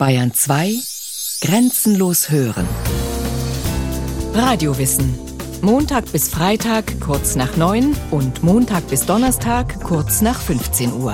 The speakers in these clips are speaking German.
Bayern 2 Grenzenlos hören. Radiowissen. Montag bis Freitag kurz nach 9 und Montag bis Donnerstag kurz nach 15 Uhr.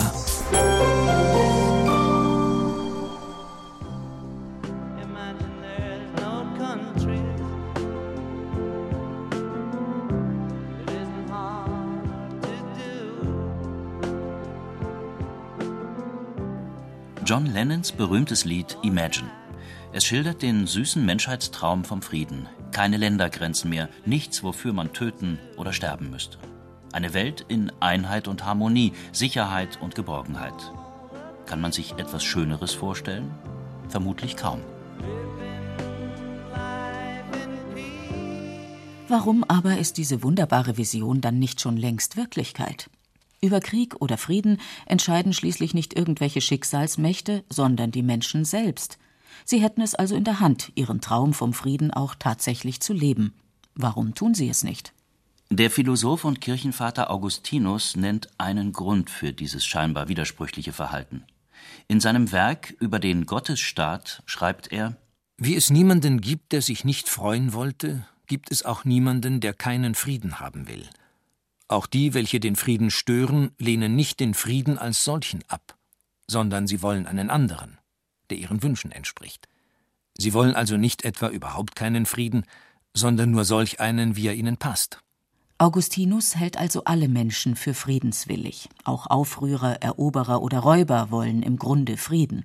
Lennons berühmtes Lied Imagine. Es schildert den süßen Menschheitstraum vom Frieden. Keine Ländergrenzen mehr, nichts, wofür man töten oder sterben müsste. Eine Welt in Einheit und Harmonie, Sicherheit und Geborgenheit. Kann man sich etwas Schöneres vorstellen? Vermutlich kaum. Warum aber ist diese wunderbare Vision dann nicht schon längst Wirklichkeit? Über Krieg oder Frieden entscheiden schließlich nicht irgendwelche Schicksalsmächte, sondern die Menschen selbst. Sie hätten es also in der Hand, ihren Traum vom Frieden auch tatsächlich zu leben. Warum tun sie es nicht? Der Philosoph und Kirchenvater Augustinus nennt einen Grund für dieses scheinbar widersprüchliche Verhalten. In seinem Werk über den Gottesstaat schreibt er Wie es niemanden gibt, der sich nicht freuen wollte, gibt es auch niemanden, der keinen Frieden haben will. Auch die, welche den Frieden stören, lehnen nicht den Frieden als solchen ab, sondern sie wollen einen anderen, der ihren Wünschen entspricht. Sie wollen also nicht etwa überhaupt keinen Frieden, sondern nur solch einen, wie er ihnen passt. Augustinus hält also alle Menschen für friedenswillig. Auch Aufrührer, Eroberer oder Räuber wollen im Grunde Frieden.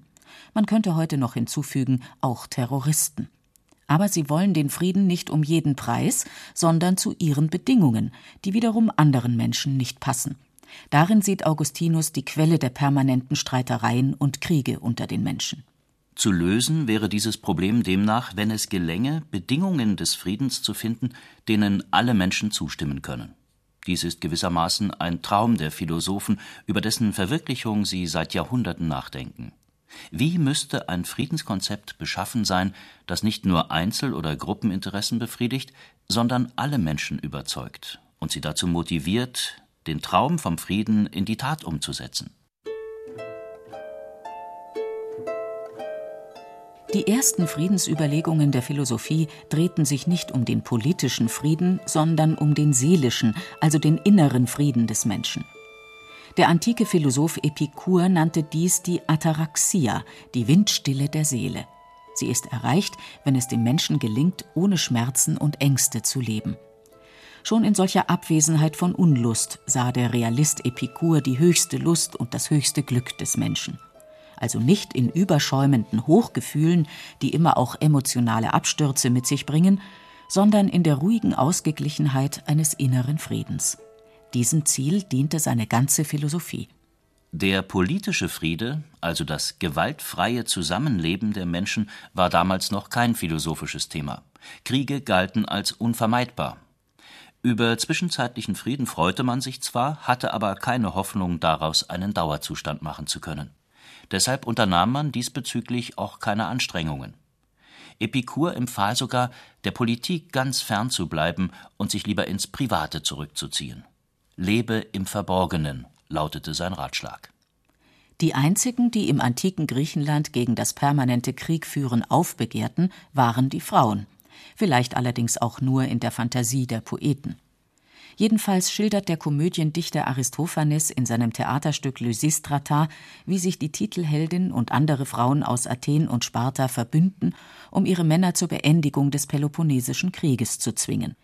Man könnte heute noch hinzufügen, auch Terroristen. Aber sie wollen den Frieden nicht um jeden Preis, sondern zu ihren Bedingungen, die wiederum anderen Menschen nicht passen. Darin sieht Augustinus die Quelle der permanenten Streitereien und Kriege unter den Menschen. Zu lösen wäre dieses Problem demnach, wenn es gelänge, Bedingungen des Friedens zu finden, denen alle Menschen zustimmen können. Dies ist gewissermaßen ein Traum der Philosophen, über dessen Verwirklichung sie seit Jahrhunderten nachdenken. Wie müsste ein Friedenskonzept beschaffen sein, das nicht nur Einzel- oder Gruppeninteressen befriedigt, sondern alle Menschen überzeugt und sie dazu motiviert, den Traum vom Frieden in die Tat umzusetzen? Die ersten Friedensüberlegungen der Philosophie drehten sich nicht um den politischen Frieden, sondern um den seelischen, also den inneren Frieden des Menschen. Der antike Philosoph Epikur nannte dies die Ataraxia, die Windstille der Seele. Sie ist erreicht, wenn es dem Menschen gelingt, ohne Schmerzen und Ängste zu leben. Schon in solcher Abwesenheit von Unlust sah der Realist Epikur die höchste Lust und das höchste Glück des Menschen. Also nicht in überschäumenden Hochgefühlen, die immer auch emotionale Abstürze mit sich bringen, sondern in der ruhigen Ausgeglichenheit eines inneren Friedens. Diesem Ziel diente seine ganze Philosophie. Der politische Friede, also das gewaltfreie Zusammenleben der Menschen, war damals noch kein philosophisches Thema. Kriege galten als unvermeidbar. Über zwischenzeitlichen Frieden freute man sich zwar, hatte aber keine Hoffnung daraus einen Dauerzustand machen zu können. Deshalb unternahm man diesbezüglich auch keine Anstrengungen. Epikur empfahl sogar, der Politik ganz fern zu bleiben und sich lieber ins Private zurückzuziehen. Lebe im Verborgenen, lautete sein Ratschlag. Die einzigen, die im antiken Griechenland gegen das permanente Kriegführen aufbegehrten, waren die Frauen, vielleicht allerdings auch nur in der Fantasie der Poeten. Jedenfalls schildert der Komödiendichter Aristophanes in seinem Theaterstück Lysistrata, wie sich die Titelheldin und andere Frauen aus Athen und Sparta verbünden, um ihre Männer zur Beendigung des Peloponnesischen Krieges zu zwingen.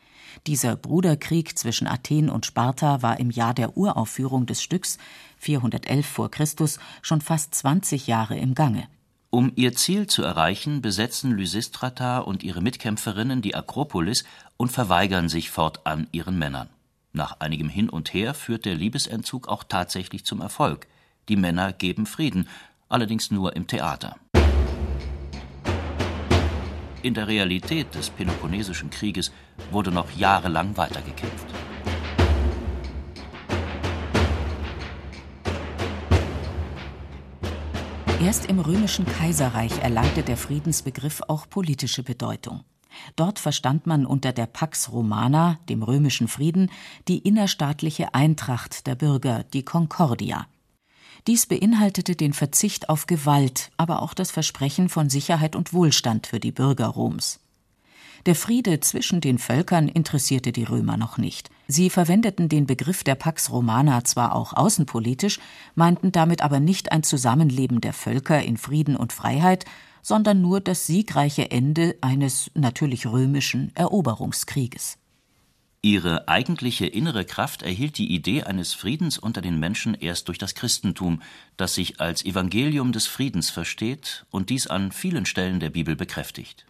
Dieser Bruderkrieg zwischen Athen und Sparta war im Jahr der Uraufführung des Stücks 411 vor Christus schon fast 20 Jahre im Gange. Um ihr Ziel zu erreichen, besetzen Lysistrata und ihre Mitkämpferinnen die Akropolis und verweigern sich fortan ihren Männern. Nach einigem Hin und Her führt der Liebesentzug auch tatsächlich zum Erfolg. Die Männer geben Frieden, allerdings nur im Theater. In der Realität des Peloponnesischen Krieges wurde noch jahrelang weitergekämpft. Erst im römischen Kaiserreich erlangte der Friedensbegriff auch politische Bedeutung. Dort verstand man unter der Pax Romana, dem römischen Frieden, die innerstaatliche Eintracht der Bürger, die Concordia. Dies beinhaltete den Verzicht auf Gewalt, aber auch das Versprechen von Sicherheit und Wohlstand für die Bürger Roms. Der Friede zwischen den Völkern interessierte die Römer noch nicht. Sie verwendeten den Begriff der Pax Romana zwar auch außenpolitisch, meinten damit aber nicht ein Zusammenleben der Völker in Frieden und Freiheit, sondern nur das siegreiche Ende eines natürlich römischen Eroberungskrieges. Ihre eigentliche innere Kraft erhielt die Idee eines Friedens unter den Menschen erst durch das Christentum, das sich als Evangelium des Friedens versteht und dies an vielen Stellen der Bibel bekräftigt.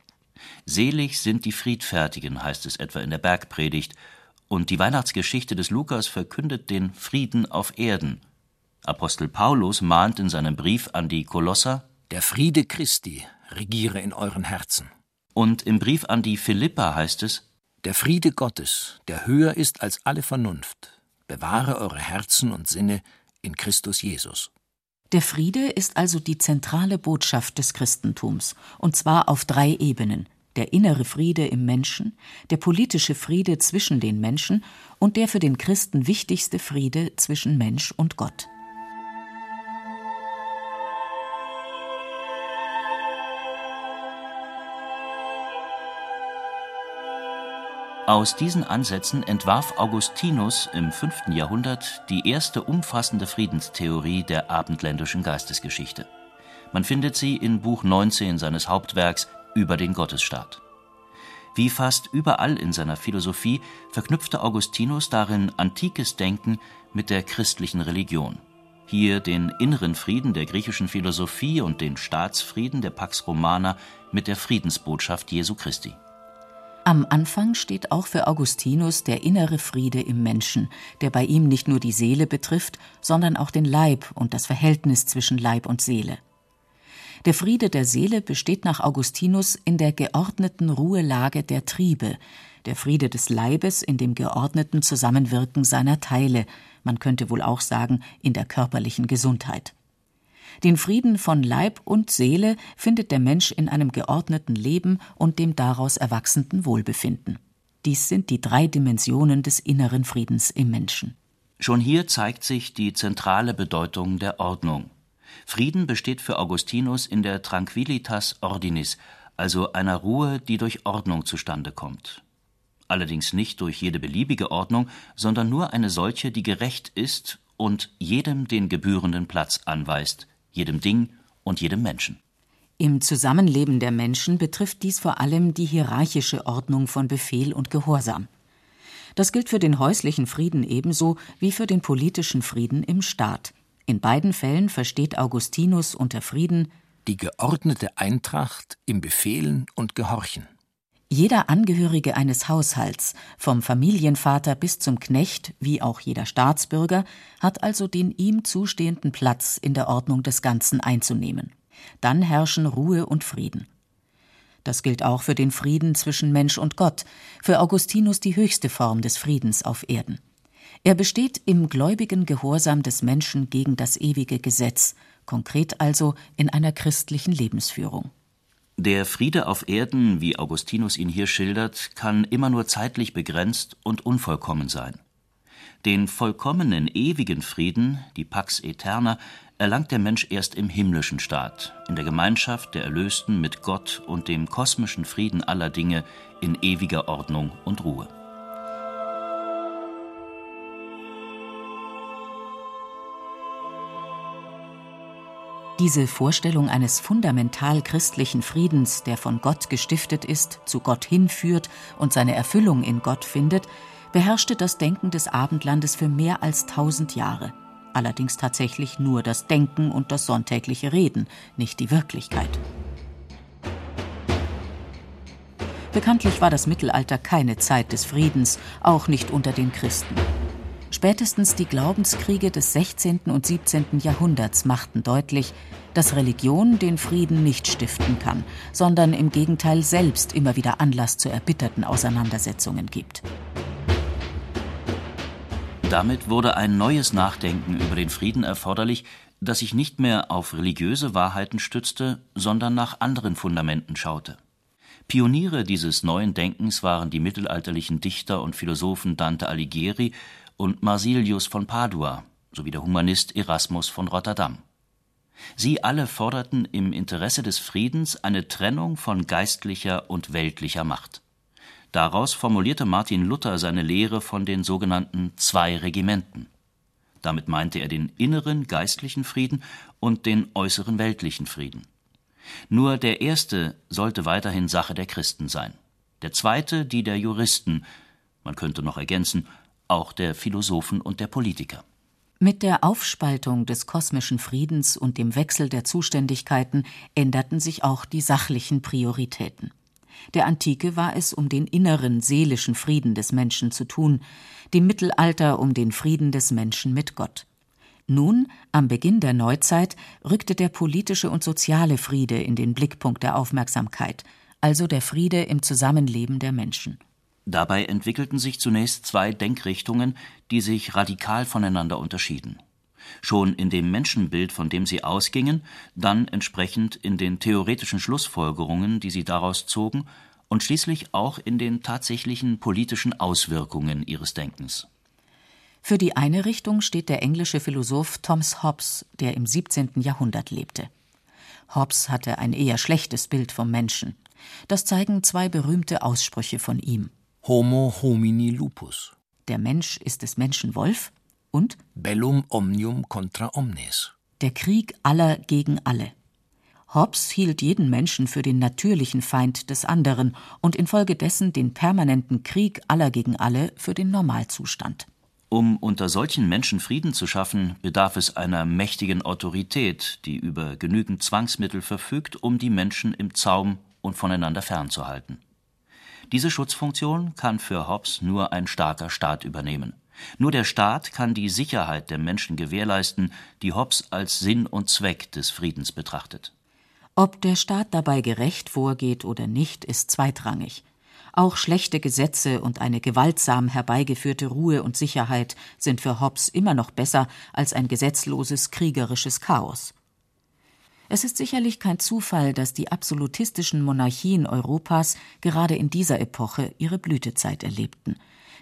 Selig sind die Friedfertigen, heißt es etwa in der Bergpredigt, und die Weihnachtsgeschichte des Lukas verkündet den Frieden auf Erden. Apostel Paulus mahnt in seinem Brief an die Kolosser Der Friede Christi regiere in euren Herzen. Und im Brief an die Philippa heißt es Der Friede Gottes, der höher ist als alle Vernunft, bewahre eure Herzen und Sinne in Christus Jesus. Der Friede ist also die zentrale Botschaft des Christentums, und zwar auf drei Ebenen der innere Friede im Menschen, der politische Friede zwischen den Menschen und der für den Christen wichtigste Friede zwischen Mensch und Gott. Aus diesen Ansätzen entwarf Augustinus im 5. Jahrhundert die erste umfassende Friedenstheorie der abendländischen Geistesgeschichte. Man findet sie in Buch 19 seines Hauptwerks Über den Gottesstaat. Wie fast überall in seiner Philosophie verknüpfte Augustinus darin antikes Denken mit der christlichen Religion. Hier den inneren Frieden der griechischen Philosophie und den Staatsfrieden der Pax Romana mit der Friedensbotschaft Jesu Christi. Am Anfang steht auch für Augustinus der innere Friede im Menschen, der bei ihm nicht nur die Seele betrifft, sondern auch den Leib und das Verhältnis zwischen Leib und Seele. Der Friede der Seele besteht nach Augustinus in der geordneten Ruhelage der Triebe, der Friede des Leibes in dem geordneten Zusammenwirken seiner Teile, man könnte wohl auch sagen in der körperlichen Gesundheit. Den Frieden von Leib und Seele findet der Mensch in einem geordneten Leben und dem daraus erwachsenden Wohlbefinden. Dies sind die drei Dimensionen des inneren Friedens im Menschen. Schon hier zeigt sich die zentrale Bedeutung der Ordnung. Frieden besteht für Augustinus in der Tranquillitas Ordinis, also einer Ruhe, die durch Ordnung zustande kommt. Allerdings nicht durch jede beliebige Ordnung, sondern nur eine solche, die gerecht ist und jedem den gebührenden Platz anweist, jedem Ding und jedem Menschen. Im Zusammenleben der Menschen betrifft dies vor allem die hierarchische Ordnung von Befehl und Gehorsam. Das gilt für den häuslichen Frieden ebenso wie für den politischen Frieden im Staat. In beiden Fällen versteht Augustinus unter Frieden die geordnete Eintracht im Befehlen und Gehorchen. Jeder Angehörige eines Haushalts, vom Familienvater bis zum Knecht, wie auch jeder Staatsbürger, hat also den ihm zustehenden Platz in der Ordnung des Ganzen einzunehmen. Dann herrschen Ruhe und Frieden. Das gilt auch für den Frieden zwischen Mensch und Gott, für Augustinus die höchste Form des Friedens auf Erden. Er besteht im gläubigen Gehorsam des Menschen gegen das ewige Gesetz, konkret also in einer christlichen Lebensführung. Der Friede auf Erden, wie Augustinus ihn hier schildert, kann immer nur zeitlich begrenzt und unvollkommen sein. Den vollkommenen ewigen Frieden, die Pax Eterna, erlangt der Mensch erst im himmlischen Staat, in der Gemeinschaft der Erlösten mit Gott und dem kosmischen Frieden aller Dinge in ewiger Ordnung und Ruhe. Diese Vorstellung eines fundamental christlichen Friedens, der von Gott gestiftet ist, zu Gott hinführt und seine Erfüllung in Gott findet, beherrschte das Denken des Abendlandes für mehr als tausend Jahre. Allerdings tatsächlich nur das Denken und das sonntägliche Reden, nicht die Wirklichkeit. Bekanntlich war das Mittelalter keine Zeit des Friedens, auch nicht unter den Christen. Spätestens die Glaubenskriege des 16. und 17. Jahrhunderts machten deutlich, dass Religion den Frieden nicht stiften kann, sondern im Gegenteil selbst immer wieder Anlass zu erbitterten Auseinandersetzungen gibt. Damit wurde ein neues Nachdenken über den Frieden erforderlich, das sich nicht mehr auf religiöse Wahrheiten stützte, sondern nach anderen Fundamenten schaute. Pioniere dieses neuen Denkens waren die mittelalterlichen Dichter und Philosophen Dante Alighieri und Marsilius von Padua, sowie der Humanist Erasmus von Rotterdam. Sie alle forderten im Interesse des Friedens eine Trennung von geistlicher und weltlicher Macht. Daraus formulierte Martin Luther seine Lehre von den sogenannten zwei Regimenten. Damit meinte er den inneren geistlichen Frieden und den äußeren weltlichen Frieden. Nur der erste sollte weiterhin Sache der Christen sein, der zweite die der Juristen, man könnte noch ergänzen, auch der Philosophen und der Politiker. Mit der Aufspaltung des kosmischen Friedens und dem Wechsel der Zuständigkeiten änderten sich auch die sachlichen Prioritäten. Der Antike war es um den inneren seelischen Frieden des Menschen zu tun, dem Mittelalter um den Frieden des Menschen mit Gott. Nun, am Beginn der Neuzeit, rückte der politische und soziale Friede in den Blickpunkt der Aufmerksamkeit, also der Friede im Zusammenleben der Menschen. Dabei entwickelten sich zunächst zwei Denkrichtungen, die sich radikal voneinander unterschieden. Schon in dem Menschenbild, von dem sie ausgingen, dann entsprechend in den theoretischen Schlussfolgerungen, die sie daraus zogen, und schließlich auch in den tatsächlichen politischen Auswirkungen ihres Denkens. Für die eine Richtung steht der englische Philosoph Thomas Hobbes, der im 17. Jahrhundert lebte. Hobbes hatte ein eher schlechtes Bild vom Menschen. Das zeigen zwei berühmte Aussprüche von ihm. Homo homini lupus. Der Mensch ist des Menschen Wolf und Bellum omnium contra omnes. Der Krieg aller gegen alle. Hobbes hielt jeden Menschen für den natürlichen Feind des anderen und infolgedessen den permanenten Krieg aller gegen alle für den Normalzustand. Um unter solchen Menschen Frieden zu schaffen, bedarf es einer mächtigen Autorität, die über genügend Zwangsmittel verfügt, um die Menschen im Zaum und voneinander fernzuhalten. Diese Schutzfunktion kann für Hobbes nur ein starker Staat übernehmen. Nur der Staat kann die Sicherheit der Menschen gewährleisten, die Hobbes als Sinn und Zweck des Friedens betrachtet. Ob der Staat dabei gerecht vorgeht oder nicht, ist zweitrangig. Auch schlechte Gesetze und eine gewaltsam herbeigeführte Ruhe und Sicherheit sind für Hobbes immer noch besser als ein gesetzloses kriegerisches Chaos. Es ist sicherlich kein Zufall, dass die absolutistischen Monarchien Europas gerade in dieser Epoche ihre Blütezeit erlebten.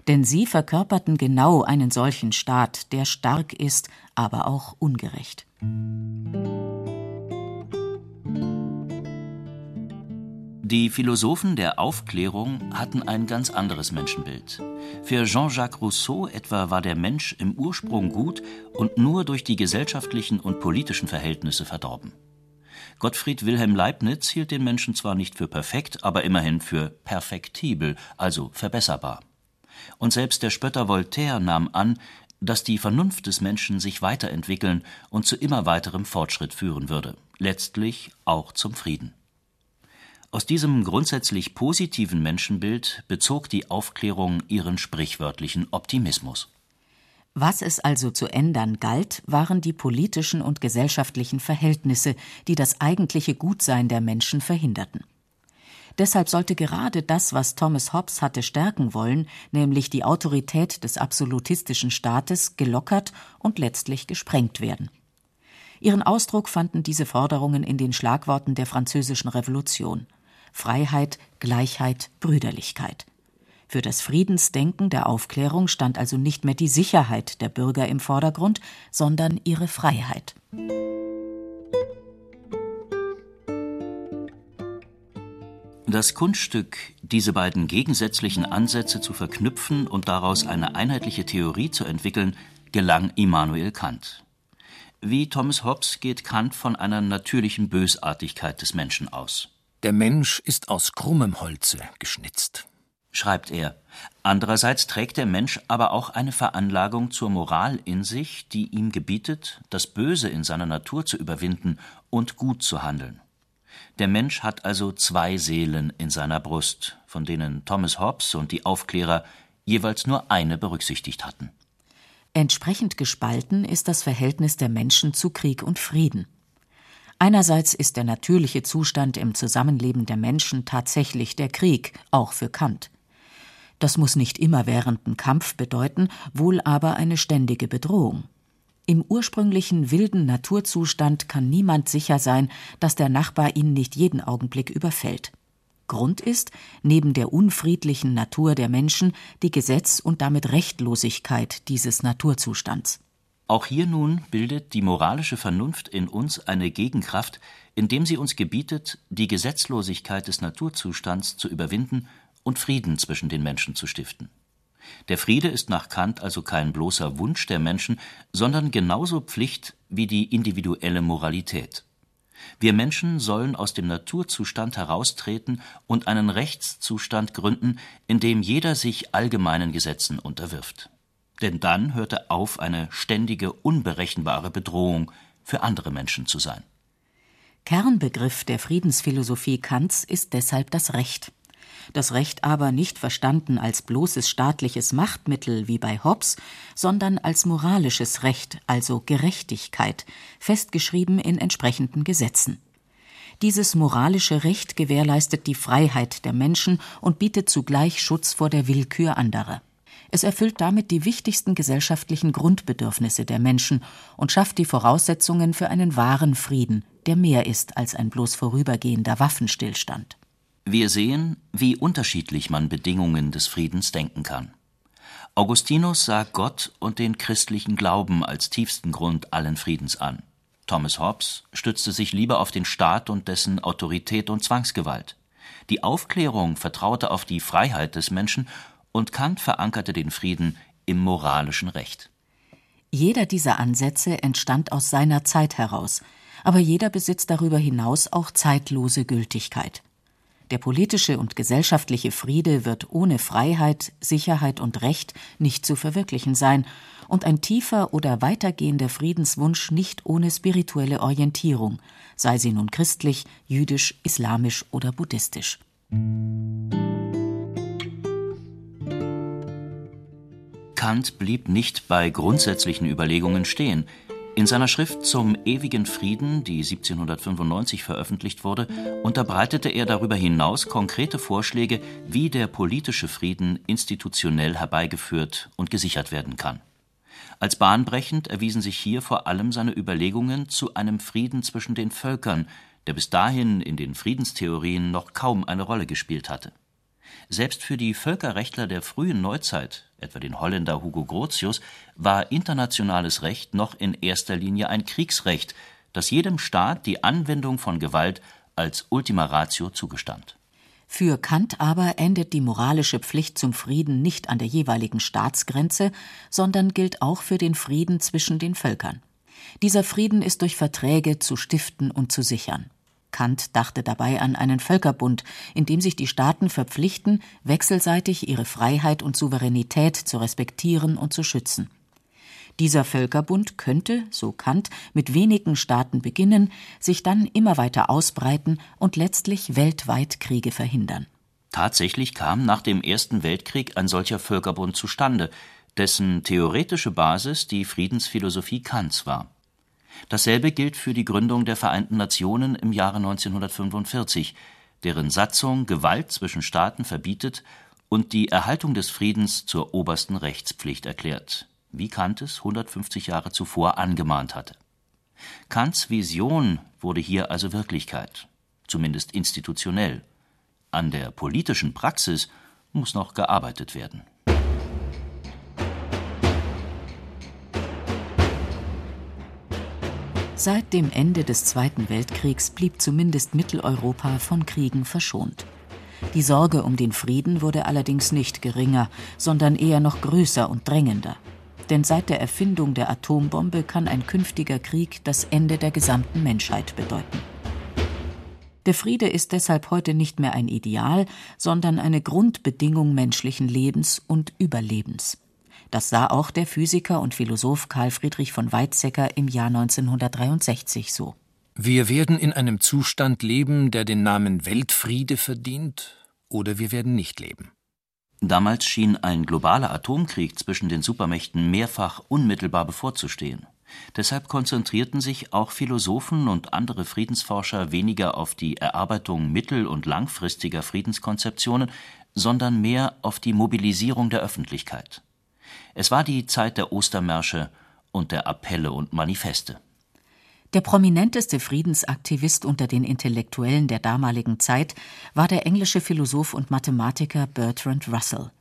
Denn sie verkörperten genau einen solchen Staat, der stark ist, aber auch ungerecht. Die Philosophen der Aufklärung hatten ein ganz anderes Menschenbild. Für Jean-Jacques Rousseau etwa war der Mensch im Ursprung gut und nur durch die gesellschaftlichen und politischen Verhältnisse verdorben. Gottfried Wilhelm Leibniz hielt den Menschen zwar nicht für perfekt, aber immerhin für perfektibel, also verbesserbar. Und selbst der Spötter Voltaire nahm an, dass die Vernunft des Menschen sich weiterentwickeln und zu immer weiterem Fortschritt führen würde, letztlich auch zum Frieden. Aus diesem grundsätzlich positiven Menschenbild bezog die Aufklärung ihren sprichwörtlichen Optimismus. Was es also zu ändern galt, waren die politischen und gesellschaftlichen Verhältnisse, die das eigentliche Gutsein der Menschen verhinderten. Deshalb sollte gerade das, was Thomas Hobbes hatte stärken wollen, nämlich die Autorität des absolutistischen Staates, gelockert und letztlich gesprengt werden. Ihren Ausdruck fanden diese Forderungen in den Schlagworten der Französischen Revolution Freiheit, Gleichheit, Brüderlichkeit. Für das Friedensdenken der Aufklärung stand also nicht mehr die Sicherheit der Bürger im Vordergrund, sondern ihre Freiheit. Das Kunststück, diese beiden gegensätzlichen Ansätze zu verknüpfen und daraus eine einheitliche Theorie zu entwickeln, gelang Immanuel Kant. Wie Thomas Hobbes geht Kant von einer natürlichen Bösartigkeit des Menschen aus. Der Mensch ist aus krummem Holze geschnitzt schreibt er. Andererseits trägt der Mensch aber auch eine Veranlagung zur Moral in sich, die ihm gebietet, das Böse in seiner Natur zu überwinden und gut zu handeln. Der Mensch hat also zwei Seelen in seiner Brust, von denen Thomas Hobbes und die Aufklärer jeweils nur eine berücksichtigt hatten. Entsprechend gespalten ist das Verhältnis der Menschen zu Krieg und Frieden. Einerseits ist der natürliche Zustand im Zusammenleben der Menschen tatsächlich der Krieg, auch für Kant. Das muss nicht immerwährenden Kampf bedeuten, wohl aber eine ständige Bedrohung. Im ursprünglichen wilden Naturzustand kann niemand sicher sein, dass der Nachbar ihn nicht jeden Augenblick überfällt. Grund ist, neben der unfriedlichen Natur der Menschen, die Gesetz- und damit Rechtlosigkeit dieses Naturzustands. Auch hier nun bildet die moralische Vernunft in uns eine Gegenkraft, indem sie uns gebietet, die Gesetzlosigkeit des Naturzustands zu überwinden und Frieden zwischen den Menschen zu stiften. Der Friede ist nach Kant also kein bloßer Wunsch der Menschen, sondern genauso Pflicht wie die individuelle Moralität. Wir Menschen sollen aus dem Naturzustand heraustreten und einen Rechtszustand gründen, in dem jeder sich allgemeinen Gesetzen unterwirft. Denn dann hört er auf, eine ständige, unberechenbare Bedrohung für andere Menschen zu sein. Kernbegriff der Friedensphilosophie Kants ist deshalb das Recht. Das Recht aber nicht verstanden als bloßes staatliches Machtmittel wie bei Hobbes, sondern als moralisches Recht, also Gerechtigkeit, festgeschrieben in entsprechenden Gesetzen. Dieses moralische Recht gewährleistet die Freiheit der Menschen und bietet zugleich Schutz vor der Willkür anderer. Es erfüllt damit die wichtigsten gesellschaftlichen Grundbedürfnisse der Menschen und schafft die Voraussetzungen für einen wahren Frieden, der mehr ist als ein bloß vorübergehender Waffenstillstand. Wir sehen, wie unterschiedlich man Bedingungen des Friedens denken kann. Augustinus sah Gott und den christlichen Glauben als tiefsten Grund allen Friedens an. Thomas Hobbes stützte sich lieber auf den Staat und dessen Autorität und Zwangsgewalt. Die Aufklärung vertraute auf die Freiheit des Menschen und Kant verankerte den Frieden im moralischen Recht. Jeder dieser Ansätze entstand aus seiner Zeit heraus, aber jeder besitzt darüber hinaus auch zeitlose Gültigkeit. Der politische und gesellschaftliche Friede wird ohne Freiheit, Sicherheit und Recht nicht zu verwirklichen sein und ein tiefer oder weitergehender Friedenswunsch nicht ohne spirituelle Orientierung, sei sie nun christlich, jüdisch, islamisch oder buddhistisch. Kant blieb nicht bei grundsätzlichen Überlegungen stehen. In seiner Schrift zum ewigen Frieden, die 1795 veröffentlicht wurde, unterbreitete er darüber hinaus konkrete Vorschläge, wie der politische Frieden institutionell herbeigeführt und gesichert werden kann. Als bahnbrechend erwiesen sich hier vor allem seine Überlegungen zu einem Frieden zwischen den Völkern, der bis dahin in den Friedenstheorien noch kaum eine Rolle gespielt hatte. Selbst für die Völkerrechtler der frühen Neuzeit, etwa den Holländer Hugo Grotius, war internationales Recht noch in erster Linie ein Kriegsrecht, das jedem Staat die Anwendung von Gewalt als Ultima Ratio zugestand. Für Kant aber endet die moralische Pflicht zum Frieden nicht an der jeweiligen Staatsgrenze, sondern gilt auch für den Frieden zwischen den Völkern. Dieser Frieden ist durch Verträge zu stiften und zu sichern. Kant dachte dabei an einen Völkerbund, in dem sich die Staaten verpflichten, wechselseitig ihre Freiheit und Souveränität zu respektieren und zu schützen. Dieser Völkerbund könnte, so Kant, mit wenigen Staaten beginnen, sich dann immer weiter ausbreiten und letztlich weltweit Kriege verhindern. Tatsächlich kam nach dem Ersten Weltkrieg ein solcher Völkerbund zustande, dessen theoretische Basis die Friedensphilosophie Kants war. Dasselbe gilt für die Gründung der Vereinten Nationen im Jahre 1945, deren Satzung Gewalt zwischen Staaten verbietet und die Erhaltung des Friedens zur obersten Rechtspflicht erklärt, wie Kant es 150 Jahre zuvor angemahnt hatte. Kants Vision wurde hier also Wirklichkeit, zumindest institutionell. An der politischen Praxis muss noch gearbeitet werden. Seit dem Ende des Zweiten Weltkriegs blieb zumindest Mitteleuropa von Kriegen verschont. Die Sorge um den Frieden wurde allerdings nicht geringer, sondern eher noch größer und drängender. Denn seit der Erfindung der Atombombe kann ein künftiger Krieg das Ende der gesamten Menschheit bedeuten. Der Friede ist deshalb heute nicht mehr ein Ideal, sondern eine Grundbedingung menschlichen Lebens und Überlebens. Das sah auch der Physiker und Philosoph Karl Friedrich von Weizsäcker im Jahr 1963 so. Wir werden in einem Zustand leben, der den Namen Weltfriede verdient, oder wir werden nicht leben. Damals schien ein globaler Atomkrieg zwischen den Supermächten mehrfach unmittelbar bevorzustehen. Deshalb konzentrierten sich auch Philosophen und andere Friedensforscher weniger auf die Erarbeitung mittel- und langfristiger Friedenskonzeptionen, sondern mehr auf die Mobilisierung der Öffentlichkeit. Es war die Zeit der Ostermärsche und der Appelle und Manifeste. Der prominenteste Friedensaktivist unter den Intellektuellen der damaligen Zeit war der englische Philosoph und Mathematiker Bertrand Russell.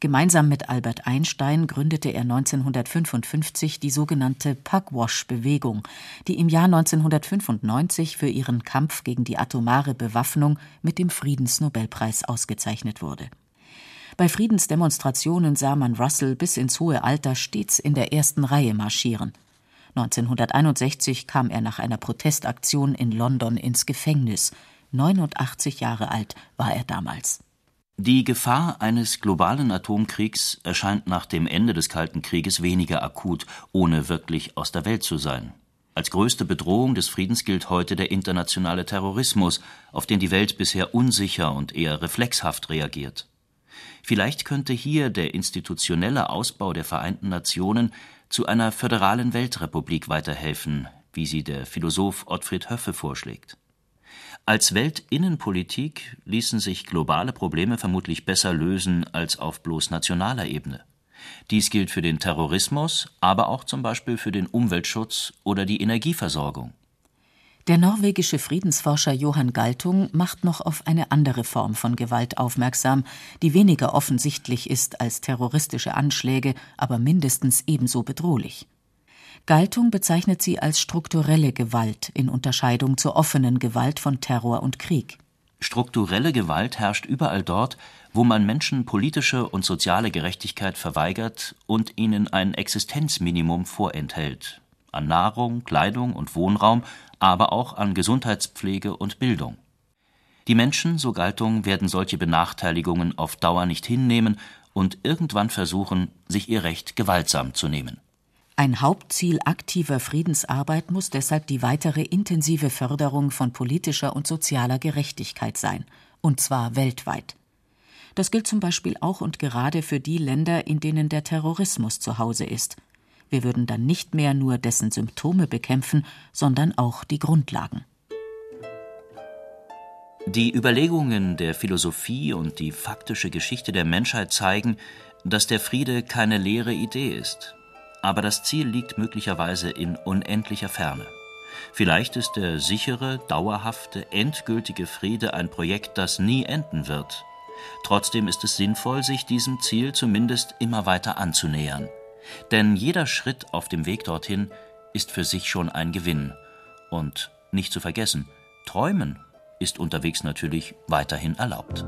Gemeinsam mit Albert Einstein gründete er 1955 die sogenannte Pugwash-Bewegung, die im Jahr 1995 für ihren Kampf gegen die atomare Bewaffnung mit dem Friedensnobelpreis ausgezeichnet wurde. Bei Friedensdemonstrationen sah man Russell bis ins hohe Alter stets in der ersten Reihe marschieren. 1961 kam er nach einer Protestaktion in London ins Gefängnis. 89 Jahre alt war er damals. Die Gefahr eines globalen Atomkriegs erscheint nach dem Ende des Kalten Krieges weniger akut, ohne wirklich aus der Welt zu sein. Als größte Bedrohung des Friedens gilt heute der internationale Terrorismus, auf den die Welt bisher unsicher und eher reflexhaft reagiert. Vielleicht könnte hier der institutionelle Ausbau der Vereinten Nationen zu einer föderalen Weltrepublik weiterhelfen, wie sie der Philosoph Ottfried Höffe vorschlägt. Als Weltinnenpolitik ließen sich globale Probleme vermutlich besser lösen als auf bloß nationaler Ebene. Dies gilt für den Terrorismus, aber auch zum Beispiel für den Umweltschutz oder die Energieversorgung. Der norwegische Friedensforscher Johann Galtung macht noch auf eine andere Form von Gewalt aufmerksam, die weniger offensichtlich ist als terroristische Anschläge, aber mindestens ebenso bedrohlich. Galtung bezeichnet sie als strukturelle Gewalt in Unterscheidung zur offenen Gewalt von Terror und Krieg. Strukturelle Gewalt herrscht überall dort, wo man Menschen politische und soziale Gerechtigkeit verweigert und ihnen ein Existenzminimum vorenthält an Nahrung, Kleidung und Wohnraum, aber auch an Gesundheitspflege und Bildung. Die Menschen, so Galtung, werden solche Benachteiligungen auf Dauer nicht hinnehmen und irgendwann versuchen, sich ihr Recht gewaltsam zu nehmen. Ein Hauptziel aktiver Friedensarbeit muss deshalb die weitere intensive Förderung von politischer und sozialer Gerechtigkeit sein, und zwar weltweit. Das gilt zum Beispiel auch und gerade für die Länder, in denen der Terrorismus zu Hause ist. Wir würden dann nicht mehr nur dessen Symptome bekämpfen, sondern auch die Grundlagen. Die Überlegungen der Philosophie und die faktische Geschichte der Menschheit zeigen, dass der Friede keine leere Idee ist, aber das Ziel liegt möglicherweise in unendlicher Ferne. Vielleicht ist der sichere, dauerhafte, endgültige Friede ein Projekt, das nie enden wird. Trotzdem ist es sinnvoll, sich diesem Ziel zumindest immer weiter anzunähern. Denn jeder Schritt auf dem Weg dorthin ist für sich schon ein Gewinn. Und nicht zu vergessen, träumen ist unterwegs natürlich weiterhin erlaubt.